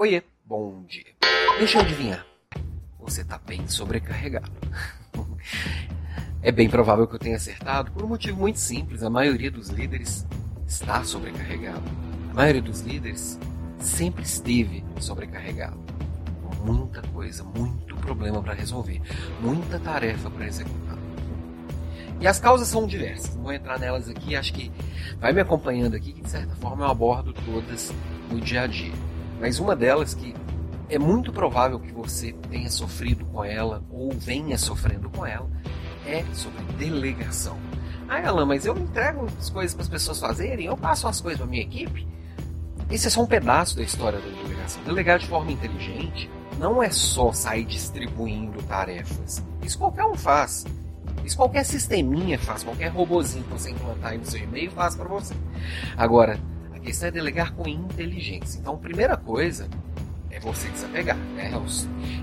Oiê, bom dia. Deixa eu adivinhar. Você está bem sobrecarregado. é bem provável que eu tenha acertado por um motivo muito simples. A maioria dos líderes está sobrecarregado. A maioria dos líderes sempre esteve sobrecarregado. Muita coisa, muito problema para resolver, muita tarefa para executar. E as causas são diversas, não vou entrar nelas aqui, acho que vai me acompanhando aqui, que de certa forma eu abordo todas no dia a dia. Mas uma delas que é muito provável que você tenha sofrido com ela ou venha sofrendo com ela é sobre delegação. Ah, Alan, mas eu entrego as coisas para as pessoas fazerem, eu passo as coisas para minha equipe. Esse é só um pedaço da história da delegação. Delegar de forma inteligente não é só sair distribuindo tarefas. Isso qualquer um faz. Isso qualquer sisteminha faz, qualquer robozinho que você implantar aí no seu e-mail faz para você. Agora, a questão é delegar com inteligência. Então, a primeira coisa é você desapegar, né?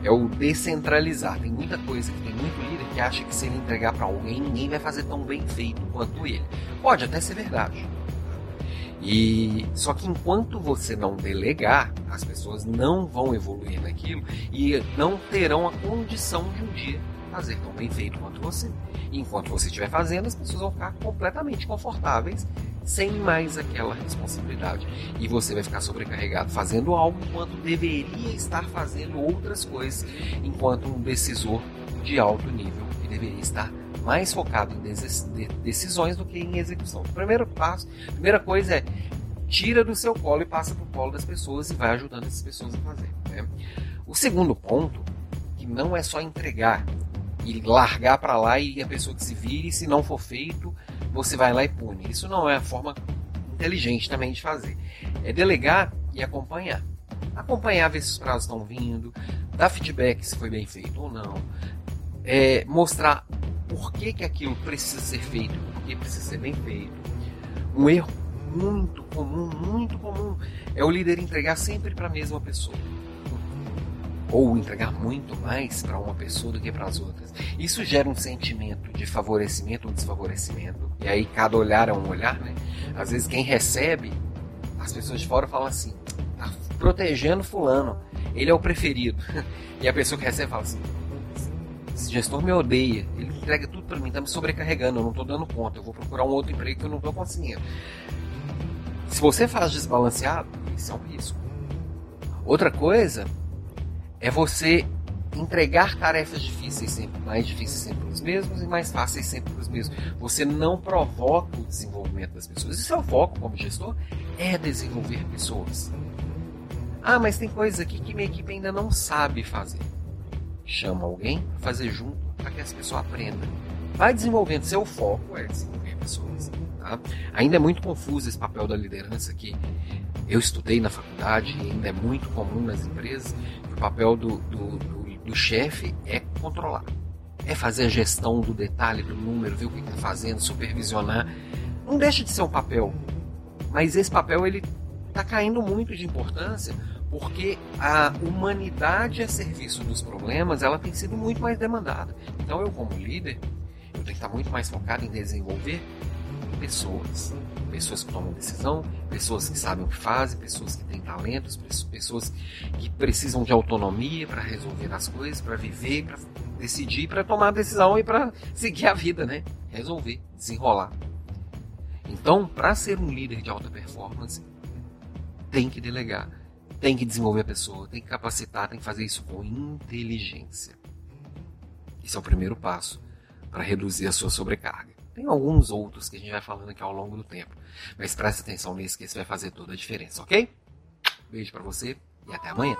É o descentralizar. Tem muita coisa que tem muito líder que acha que se ele entregar para alguém, ninguém vai fazer tão bem feito quanto ele. Pode até ser verdade. E só que enquanto você não delegar, as pessoas não vão evoluir naquilo e não terão a condição de um dia fazer tão bem feito quanto você. E enquanto você estiver fazendo, as pessoas vão ficar completamente confortáveis, sem mais aquela responsabilidade. E você vai ficar sobrecarregado fazendo algo enquanto deveria estar fazendo outras coisas, enquanto um decisor de alto nível que deveria estar mais focado em decisões do que em execução. O primeiro passo, a primeira coisa é tira do seu colo e passa para o colo das pessoas e vai ajudando essas pessoas a fazer. Né? O segundo ponto, que não é só entregar e largar para lá e a pessoa que se vire, se não for feito, você vai lá e pune. Isso não é a forma inteligente também de fazer. É delegar e acompanhar. Acompanhar, ver se os prazos estão vindo, dar feedback se foi bem feito ou não, é, mostrar por que, que aquilo precisa ser feito, por que precisa ser bem feito. Um erro muito comum, muito comum, é o líder entregar sempre para a mesma pessoa. Ou entregar muito mais para uma pessoa do que para as outras. Isso gera um sentimento de favorecimento ou desfavorecimento. E aí cada olhar é um olhar, né? Às vezes quem recebe, as pessoas de fora falam assim, tá protegendo fulano, ele é o preferido. E a pessoa que recebe fala assim, esse gestor me odeia, ele entrega tudo para mim, tá me sobrecarregando, eu não tô dando conta, eu vou procurar um outro emprego que eu não tô conseguindo. Se você faz desbalanceado, isso é um risco. Outra coisa é você entregar tarefas difíceis sempre, mais difíceis sempre os mesmos e mais fáceis sempre os mesmos. Você não provoca o desenvolvimento das pessoas. Isso é o foco como gestor, é desenvolver pessoas. Ah, mas tem coisas aqui que minha equipe ainda não sabe fazer chama alguém para fazer junto para que essa pessoa aprenda. Vai desenvolvendo. Seu foco é desenvolver pessoas. Tá? Ainda é muito confuso esse papel da liderança que eu estudei na faculdade e ainda é muito comum nas empresas. o papel do, do, do, do chefe é controlar. É fazer a gestão do detalhe, do número, ver o que está fazendo, supervisionar. Não deixa de ser um papel. Mas esse papel ele está caindo muito de importância porque a humanidade a serviço dos problemas ela tem sido muito mais demandada. Então eu como líder tenho que estar muito mais focado em desenvolver pessoas, pessoas que tomam decisão, pessoas que sabem o que fazem, pessoas que têm talentos, pessoas que precisam de autonomia para resolver as coisas, para viver, para decidir, para tomar decisão e para seguir a vida, né? Resolver, desenrolar. Então, para ser um líder de alta performance, tem que delegar tem que desenvolver a pessoa, tem que capacitar, tem que fazer isso com inteligência. Esse é o primeiro passo para reduzir a sua sobrecarga. Tem alguns outros que a gente vai falando aqui ao longo do tempo, mas preste atenção nesse que esse vai fazer toda a diferença, ok? Beijo para você e até amanhã.